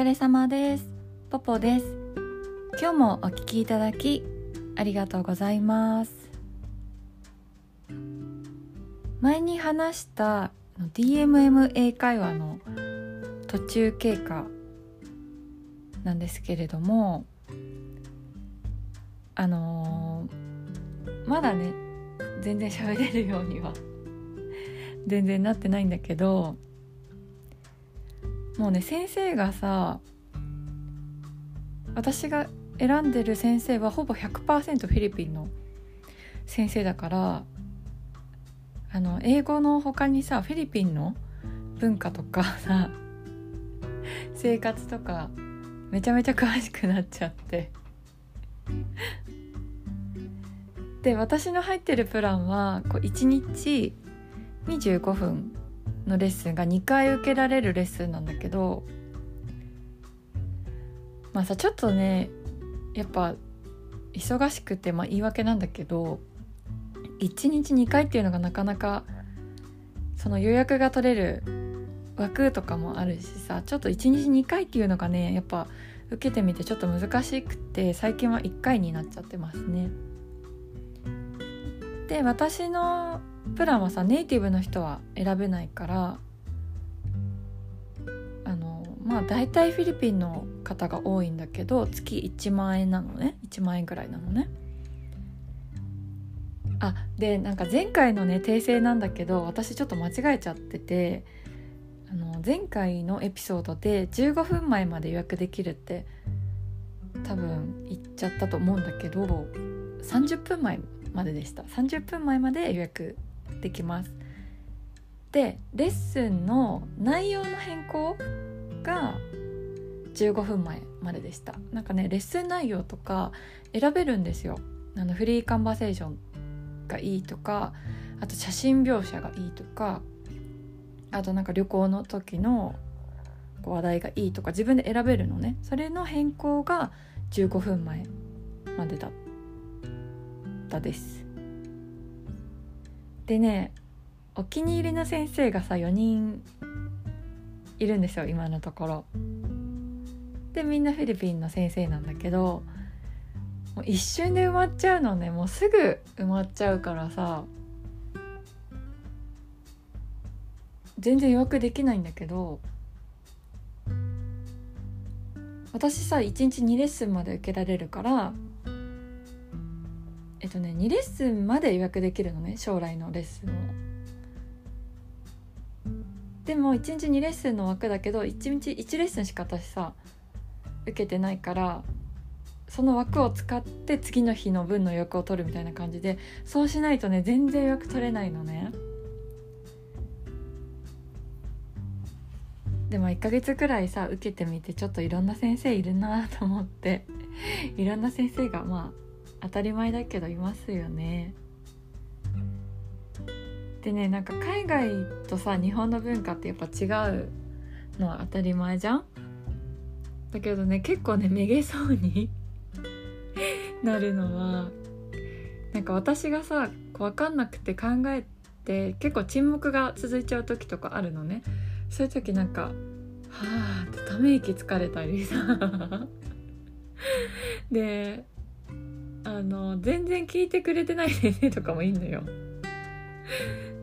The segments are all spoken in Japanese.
疲れ様です。ポポです。今日もお聞きいただきありがとうございます。前に話した DMM 英会話の途中経過なんですけれどもあのー、まだね全然喋れるようには全然なってないんだけどもうね先生がさ私が選んでる先生はほぼ100%フィリピンの先生だからあの英語の他にさフィリピンの文化とかさ生活とかめちゃめちゃ詳しくなっちゃって。で私の入ってるプランはこう1日25分のレッスンが2回受けられるレッスンなんだけどまあさちょっとねやっぱ忙しくてまあ言い訳なんだけど1日2回っていうのがなかなかその予約が取れる枠とかもあるしさちょっと1日2回っていうのがねやっぱ受けてみてちょっと難しくて最近は1回になっちゃってますね。で私のプランはさネイティブの人は選べないからあのまあ大体フィリピンの方が多いんだけど月1万円なのね1万円ぐらいなのね。あでなんか前回のね訂正なんだけど私ちょっと間違えちゃっててあの前回のエピソードで15分前まで予約できるって多分言っちゃったと思うんだけど30分前まででした30分前まで予約できます。でレッスンの内容の変更が15分前まででした。なんかねレッスン内容とか選べるんですよ。あのフリーカンバセーションがいいとかあと写真描写がいいとかあとなんか旅行の時の話題がいいとか自分で選べるのね。それの変更が15分前までだったです。でねお気に入りの先生がさ4人いるんですよ今のところ。でみんなフィリピンの先生なんだけどもう一瞬で埋まっちゃうのねもうすぐ埋まっちゃうからさ全然予約できないんだけど私さ1日2レッスンまで受けられるからえっとね2レッスンまで予約できるのね将来のレッスンを。でも1日2レッスンの枠だけど1日1レッスンしか私さ受けてないからその枠を使って次の日の分の予約を取るみたいな感じでそうしないとね全然予約取れないのね。でも1ヶ月くらいさ受けてみてちょっといろんな先生いるなと思っていろんな先生がまあ当たり前だけどいますよね。でねなんか海外とさ日本の文化ってやっぱ違うのは当たり前じゃん？だけどね結構ねめげそうに なるのはなんか私がさ分かんなくて考えて結構沈黙が続いちゃう時とかあるのね。そういう時なんかはあってため息疲れたりさ。であの全然聞いてくれてない先生とかもいんのよ。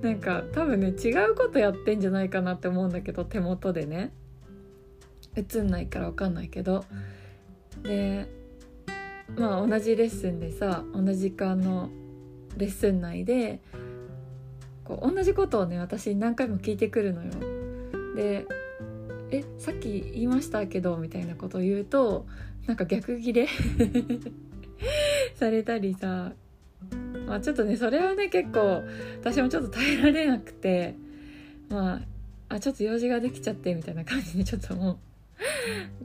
なんか多分ね違うことやってんじゃないかなって思うんだけど手元でね映んないから分かんないけどでまあ同じレッスンでさ同じ時間のレッスン内でこう同じことをね私何回も聞いてくるのよ。で「えさっき言いましたけど」みたいなことを言うとなんか逆ギレされたりさ。まあちょっとねそれはね結構私もちょっと耐えられなくて。まああちょっと用事ができちゃってみたいな感じでちょっとも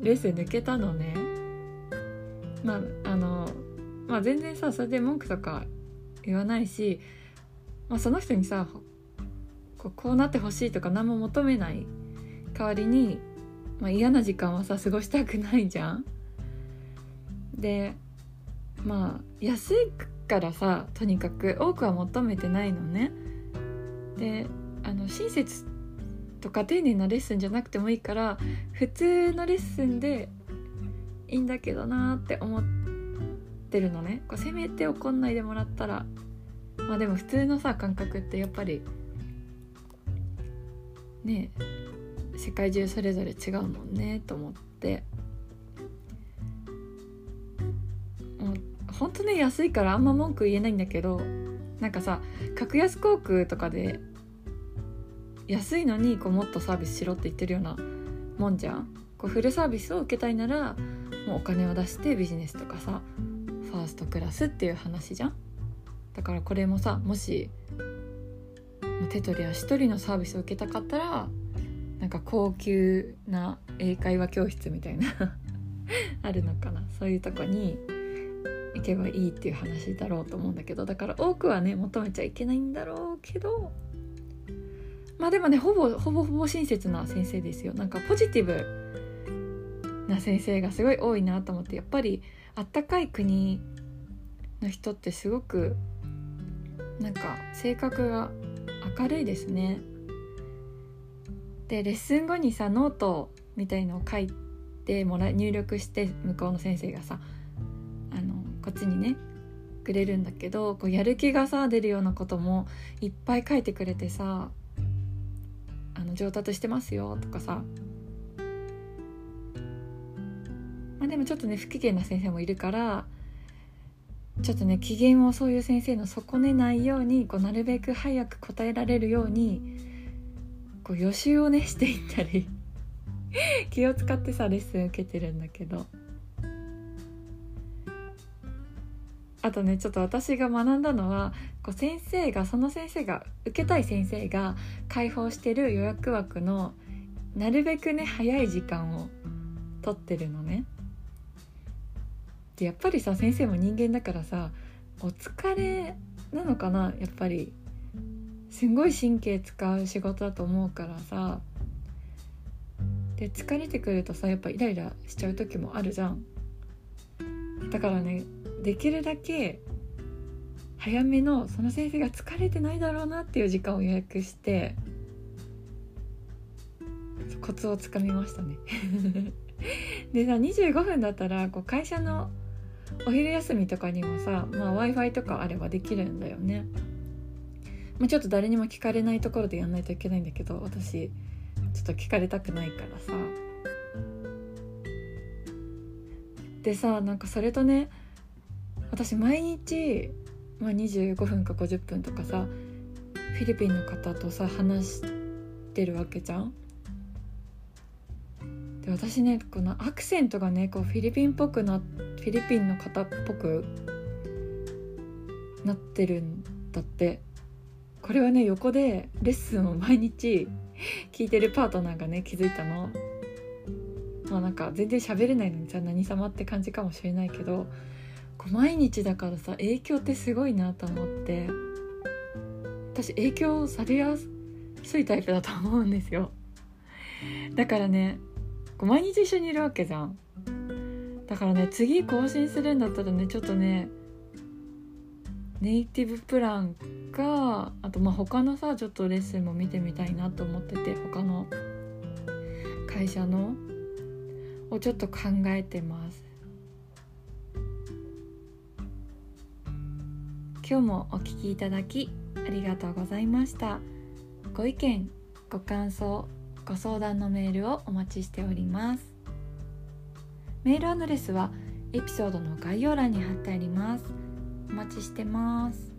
うレッスン抜けたのね。まああのまあ全然さそれで文句とか言わないし、まあ、その人にさこうなってほしいとか何も求めない代わりに、まあ、嫌な時間はさ過ごしたくないじゃん。でまあ安いからさとにかく多くは求めてないのね。であの親切とか丁寧なレッスンじゃなくてもいいから普通のレッスンでいいんだけどなって思ってるのね。こうせめて怒んないでもらったら。まあでも普通のさ感覚ってやっぱりね世界中それぞれ違うもんねと思って。ほんとね安いからあんま文句言えないんだけどなんかさ格安航空とかで安いのにこうもっとサービスしろって言ってるようなもんじゃん。こうフルサービスを受けたいならもうお金を出してビジネスとかさファーストクラスっていう話じゃん。だからこれもさもし手取り足取りのサービスを受けたかったらなんか高級な英会話教室みたいな あるのかな。そういうとこに行けばいいっていう話だろうと思うんだけどだから多くはね求めちゃいけないんだろうけどまあでもねほぼほぼほぼ親切な先生ですよ。なんかポジティブな先生がすごい多いなと思ってやっぱりあったかい国の人ってすごくなんか性格が明るいですね。でレッスン後にさノートみたいのを書いてもら入力して向こうの先生がさこっちにねくれるんだけどこうやる気がさ出るようなこともいっぱい書いてくれてさあの上達してますよとかさ。まあでもちょっとね不機嫌な先生もいるからちょっとね機嫌をそういう先生の損ねないようにこうなるべく早く答えられるようにこう予習をねしていったり気を使ってさレッスン受けてるんだけど。あとねちょっと私が学んだのはこう先生がその先生が受けたい先生が開放してる予約枠のなるべくね早い時間を取ってるのね。でやっぱりさ先生も人間だからさお疲れなのかなやっぱり。すんごい神経使う仕事だと思うからさ。で疲れてくるとさやっぱイライラしちゃう時もあるじゃん。だからねできるだけ早めのその先生が疲れてないだろうなっていう時間を予約してコツをつかみましたね。でさ25分だったらこう会社のお昼休みとかにもさ、まあ、w i f i とかあればできるんだよね、まあ、ちょっと誰にも聞かれないところでやんないといけないんだけど私ちょっと聞かれたくないからさ。でさなんかそれとね私毎日、まあ、25分か50分とかさフィリピンの方とさ話してるわけじゃん。で私ねこのアクセントがねこうフィリピンっぽくなフィリピンの方っぽくなってるんだって。これはね横でレッスンを毎日聞いてるパートナーがね気づいたの。まあなんか全然喋れないのにさ何様って感じかもしれないけどこう毎日だからさ影響ってすごいなと思って。私影響されやすいタイプだと思うんですよ。だからね毎日一緒にいるわけじゃん。だからね次更新するんだったらねちょっとねネイティブプランかあとまあ他のさちょっとレッスンも見てみたいなと思ってて他の会社のをちょっと考えてます。今日もお聞きいただきありがとうございました。ご意見ご感想ご相談のメールをお待ちしております。メールアドレスはエピソードの概要欄に貼ってあります。お待ちしてます。